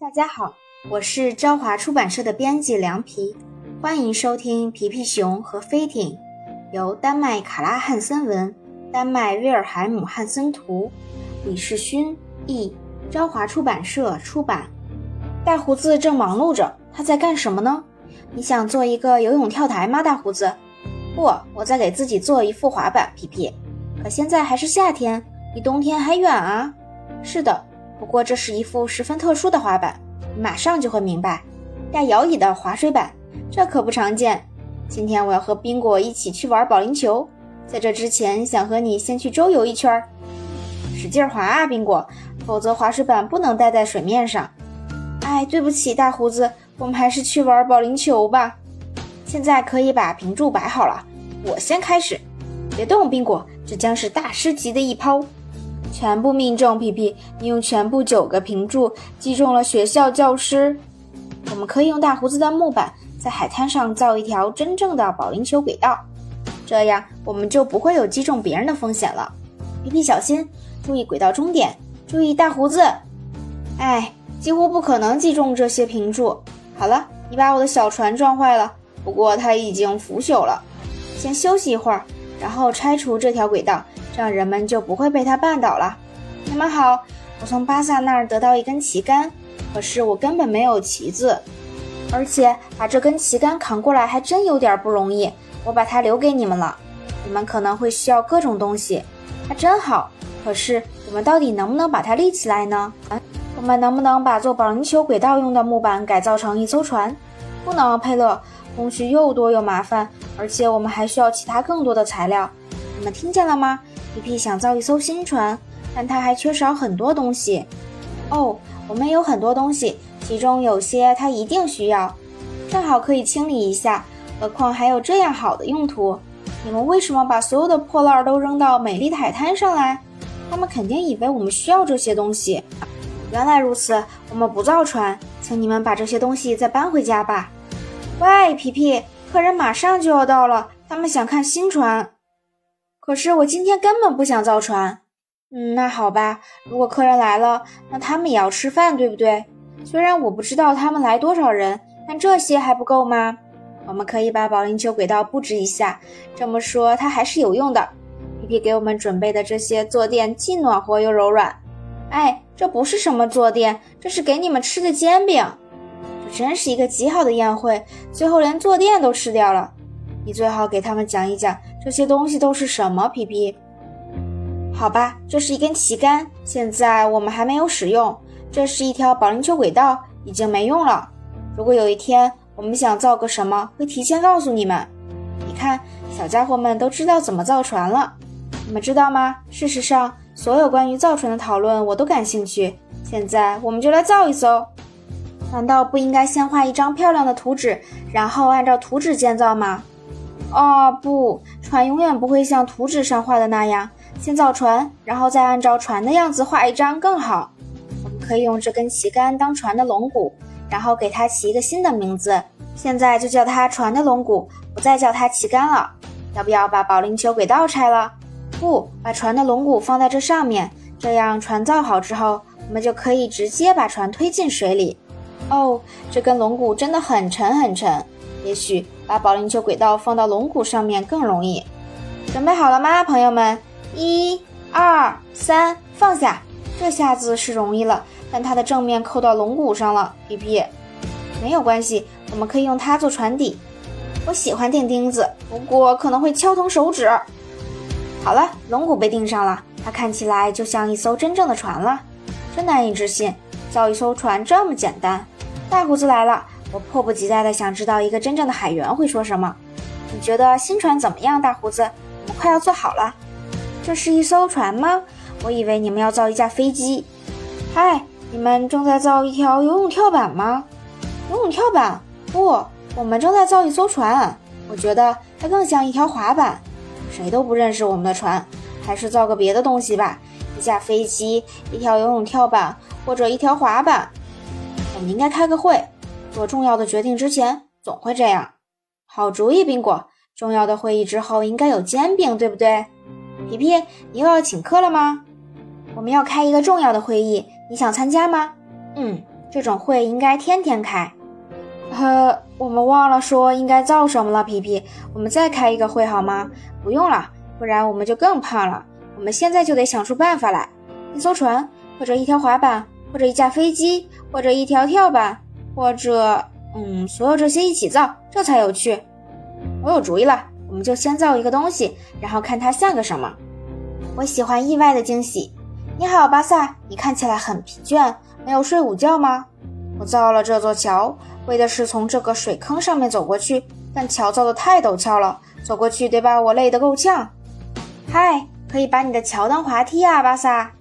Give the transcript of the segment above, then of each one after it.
大家好，我是朝华出版社的编辑凉皮，欢迎收听《皮皮熊和飞艇》，由丹麦卡拉汉森文、丹麦威尔海姆汉森图、李世勋译，朝华出版社出版。大胡子正忙碌着，他在干什么呢？你想做一个游泳跳台吗，大胡子？不，我在给自己做一副滑板。皮皮，可现在还是夏天，离冬天还远啊。是的。不过这是一副十分特殊的滑板，马上就会明白。带摇椅的滑水板，这可不常见。今天我要和宾果一起去玩保龄球，在这之前想和你先去周游一圈。使劲滑啊，宾果，否则滑水板不能待在水面上。哎，对不起，大胡子，我们还是去玩保龄球吧。现在可以把平柱摆好了，我先开始。别动，宾果，这将是大师级的一抛。全部命中，皮皮，你用全部九个平柱击中了学校教师。我们可以用大胡子的木板在海滩上造一条真正的保龄球轨道，这样我们就不会有击中别人的风险了。皮皮，小心，注意轨道终点，注意大胡子。哎，几乎不可能击中这些平柱。好了，你把我的小船撞坏了，不过它已经腐朽了。先休息一会儿，然后拆除这条轨道。这样人们就不会被他绊倒了。你们好，我从巴萨那儿得到一根旗杆，可是我根本没有旗子，而且把这根旗杆扛过来还真有点不容易。我把它留给你们了，你们可能会需要各种东西。它真好，可是我们到底能不能把它立起来呢？我们能不能把做保龄球轨道用的木板改造成一艘船？不能，佩勒，工序又多又麻烦，而且我们还需要其他更多的材料。你们听见了吗？皮皮想造一艘新船，但他还缺少很多东西。哦，我们有很多东西，其中有些他一定需要，正好可以清理一下。何况还有这样好的用途。你们为什么把所有的破烂都扔到美丽的海滩上来？他们肯定以为我们需要这些东西。原来如此，我们不造船，请你们把这些东西再搬回家吧。喂，皮皮，客人马上就要到了，他们想看新船。可是我今天根本不想造船。嗯，那好吧。如果客人来了，那他们也要吃饭，对不对？虽然我不知道他们来多少人，但这些还不够吗？我们可以把保龄球轨道布置一下。这么说，它还是有用的。皮皮给我们准备的这些坐垫既暖和又柔软。哎，这不是什么坐垫，这是给你们吃的煎饼。这真是一个极好的宴会，最后连坐垫都吃掉了。你最好给他们讲一讲这些东西都是什么，皮皮。好吧，这是一根旗杆，现在我们还没有使用。这是一条保龄球轨道，已经没用了。如果有一天我们想造个什么，会提前告诉你们。你看，小家伙们都知道怎么造船了。你们知道吗？事实上，所有关于造船的讨论我都感兴趣。现在我们就来造一艘。难道不应该先画一张漂亮的图纸，然后按照图纸建造吗？哦不，船永远不会像图纸上画的那样。先造船，然后再按照船的样子画一张更好。我们可以用这根旗杆当船的龙骨，然后给它起一个新的名字。现在就叫它船的龙骨，不再叫它旗杆了。要不要把保龄球轨道拆了？不，把船的龙骨放在这上面，这样船造好之后，我们就可以直接把船推进水里。哦，这根龙骨真的很沉很沉。也许把保龄球轨道放到龙骨上面更容易。准备好了吗，朋友们？一、二、三，放下。这下子是容易了，但它的正面扣到龙骨上了。皮皮，没有关系，我们可以用它做船底。我喜欢钉钉子，不过可能会敲疼手指。好了，龙骨被钉上了，它看起来就像一艘真正的船了。真难以置信，造一艘船这么简单。大胡子来了。我迫不及待地想知道一个真正的海员会说什么。你觉得新船怎么样，大胡子？我们快要做好了。这是一艘船吗？我以为你们要造一架飞机。嗨，你们正在造一条游泳跳板吗？游泳跳板？不，我们正在造一艘船。我觉得它更像一条滑板。谁都不认识我们的船，还是造个别的东西吧。一架飞机，一条游泳跳板，或者一条滑板。我们应该开个会。做重要的决定之前，总会这样。好主意，宾果。重要的会议之后应该有煎饼，对不对？皮皮，你又要请客了吗？我们要开一个重要的会议，你想参加吗？嗯，这种会应该天天开。呃，我们忘了说应该造什么了，皮皮，我们再开一个会好吗？不用了，不然我们就更胖了。我们现在就得想出办法来，一艘船，或者一条滑板，或者一架飞机，或者一条跳板，或者，嗯，所有这些一起造，这才有趣。我有主意了，我们就先造一个东西，然后看它像个什么。我喜欢意外的惊喜。你好，巴萨，你看起来很疲倦，没有睡午觉吗？我造了这座桥，为的是从这个水坑上面走过去，但桥造的太陡峭了，走过去得把我累得够呛。嗨，可以把你的桥当滑梯啊，巴萨。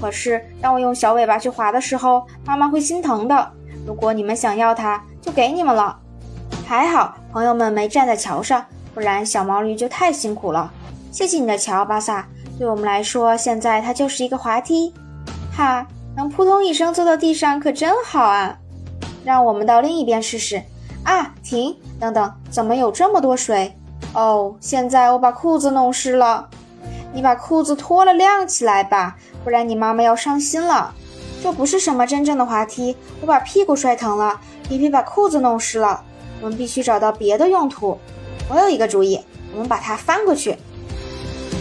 可是当我用小尾巴去滑的时候，妈妈会心疼的。如果你们想要它，就给你们了。还好朋友们没站在桥上，不然小毛驴就太辛苦了。谢谢你的桥，巴萨。对我们来说，现在它就是一个滑梯。哈，能扑通一声坐到地上可真好啊！让我们到另一边试试。啊，停！等等，怎么有这么多水？哦，现在我把裤子弄湿了。你把裤子脱了晾起来吧，不然你妈妈要伤心了。这不是什么真正的滑梯，我把屁股摔疼了。皮皮把裤子弄湿了，我们必须找到别的用途。我有一个主意，我们把它翻过去。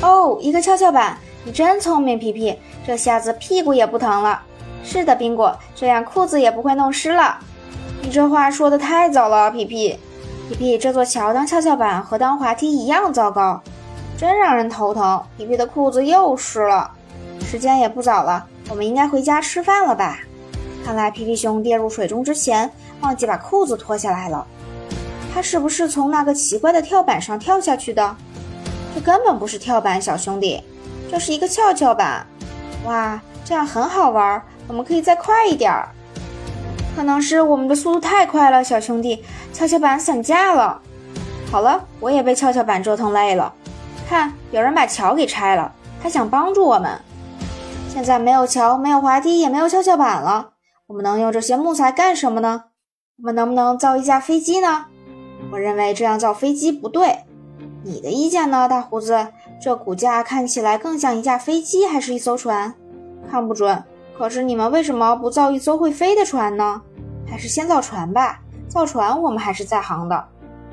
哦，一个跷跷板，你真聪明，皮皮，这下子屁股也不疼了。是的，宾果，这样裤子也不会弄湿了。你这话说的太早了，皮皮。皮皮，这座桥当跷跷板和当滑梯一样糟糕，真让人头疼。皮皮的裤子又湿了。时间也不早了，我们应该回家吃饭了吧？看来皮皮熊跌入水中之前忘记把裤子脱下来了。他是不是从那个奇怪的跳板上跳下去的？这根本不是跳板，小兄弟，这是一个跷跷板。哇，这样很好玩，我们可以再快一点儿。可能是我们的速度太快了，小兄弟，跷跷板散架了。好了，我也被跷跷板折腾累了。看，有人把桥给拆了，他想帮助我们。现在没有桥，没有滑梯，也没有跷跷板了。我们能用这些木材干什么呢？我们能不能造一架飞机呢？我认为这样造飞机不对。你的意见呢，大胡子？这骨架看起来更像一架飞机，还是一艘船？看不准。可是你们为什么不造一艘会飞的船呢？还是先造船吧。造船我们还是在行的。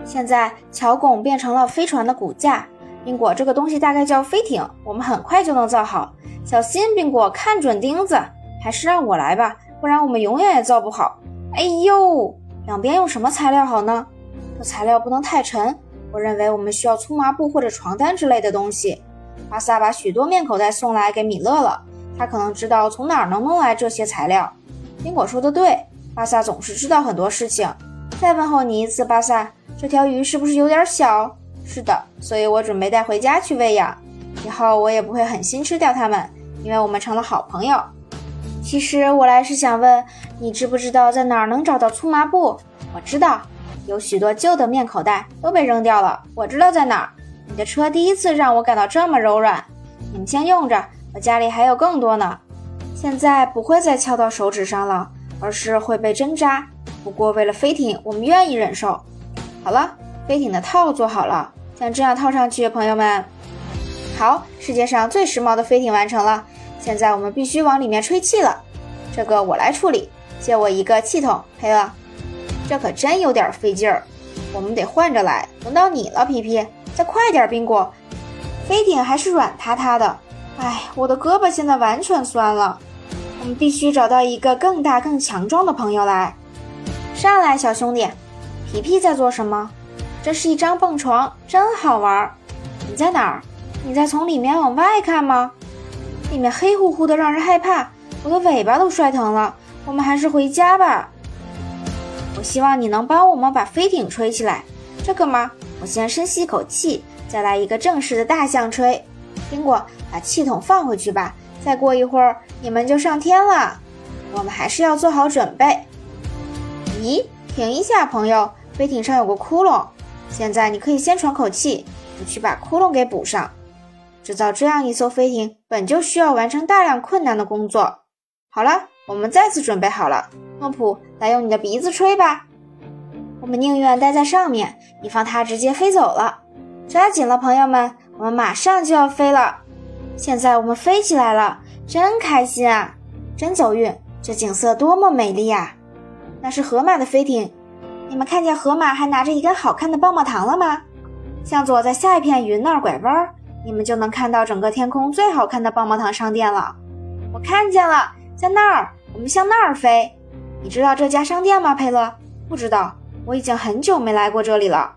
现在桥拱变成了飞船的骨架。因果，这个东西大概叫飞艇，我们很快就能造好。小心，宾果，看准钉子。还是让我来吧，不然我们永远也造不好。哎呦，两边用什么材料好呢？这材料不能太沉。我认为我们需要粗麻布或者床单之类的东西。巴萨把许多面口袋送来给米勒了，他可能知道从哪儿能弄来这些材料。苹果说的对，巴萨总是知道很多事情。再问候你一次，巴萨，这条鱼是不是有点小？是的，所以我准备带回家去喂养。以后我也不会狠心吃掉它们，因为我们成了好朋友。其实我来是想问，你知不知道在哪儿能找到粗麻布？我知道。有许多旧的面口袋都被扔掉了，我知道在哪儿。你的车第一次让我感到这么柔软，你们先用着，我家里还有更多呢。现在不会再敲到手指上了，而是会被针扎。不过为了飞艇，我们愿意忍受。好了，飞艇的套做好了，像这样套上去，朋友们。好，世界上最时髦的飞艇完成了。现在我们必须往里面吹气了，这个我来处理。借我一个气筒，佩勒。这可真有点费劲儿，我们得换着来。轮到你了，皮皮，再快点，宾果。飞艇还是软塌塌的，哎，我的胳膊现在完全酸了。我们必须找到一个更大、更强壮的朋友来。上来，小兄弟。皮皮在做什么？这是一张蹦床，真好玩。你在哪儿？你在从里面往外看吗？里面黑乎乎的，让人害怕。我的尾巴都摔疼了。我们还是回家吧。我希望你能帮我们把飞艇吹起来，这个吗？我先深吸一口气，再来一个正式的大象吹。苹果，把气筒放回去吧。再过一会儿，你们就上天了。我们还是要做好准备。咦，停一下，朋友，飞艇上有个窟窿。现在你可以先喘口气，我去把窟窿给补上。制造这样一艘飞艇，本就需要完成大量困难的工作。好了，我们再次准备好了。诺普，来用你的鼻子吹吧。我们宁愿待在上面，以防它直接飞走了。抓紧了，朋友们，我们马上就要飞了。现在我们飞起来了，真开心啊！真走运，这景色多么美丽啊！那是河马的飞艇。你们看见河马还拿着一根好看的棒棒糖了吗？向左，在下一片云那儿拐弯，你们就能看到整个天空最好看的棒棒糖商店了。我看见了，在那儿，我们向那儿飞。你知道这家商店吗，佩勒？不知道，我已经很久没来过这里了。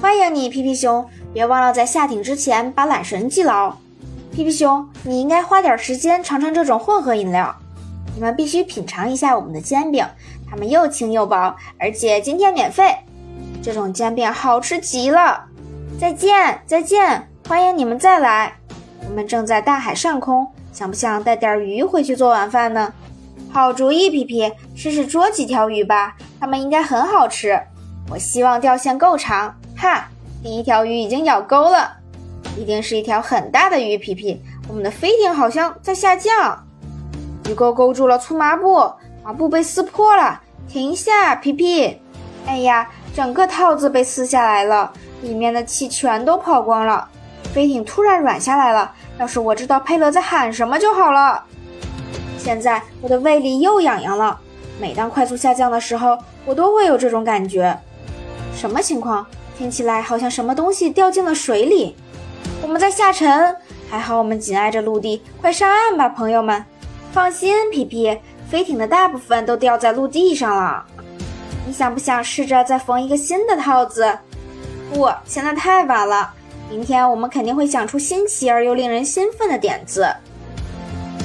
欢迎你，皮皮熊！别忘了在下艇之前把缆绳系牢。皮皮熊，你应该花点时间尝尝这种混合饮料。你们必须品尝一下我们的煎饼，它们又轻又薄，而且今天免费。这种煎饼好吃极了。再见，再见，欢迎你们再来。我们正在大海上空，想不想带点鱼回去做晚饭呢？好主意，皮皮，试试捉几条鱼吧，它们应该很好吃。我希望钓线够长。哈，第一条鱼已经咬钩了，一定是一条很大的鱼。皮皮，我们的飞艇好像在下降。鱼钩勾住了粗麻布，麻布被撕破了。停下，皮皮！哎呀，整个套子被撕下来了，里面的气全都跑光了。飞艇突然软下来了。要是我知道佩勒在喊什么就好了。现在我的胃里又痒痒了。每当快速下降的时候，我都会有这种感觉。什么情况？听起来好像什么东西掉进了水里。我们在下沉，还好我们紧挨着陆地。快上岸吧，朋友们！放心，皮皮，飞艇的大部分都掉在陆地上了。你想不想试着再缝一个新的套子？不，现在太晚了。明天我们肯定会想出新奇而又令人兴奋的点子。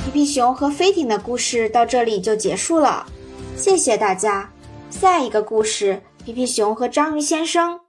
皮皮熊和飞艇的故事到这里就结束了，谢谢大家。下一个故事：皮皮熊和章鱼先生。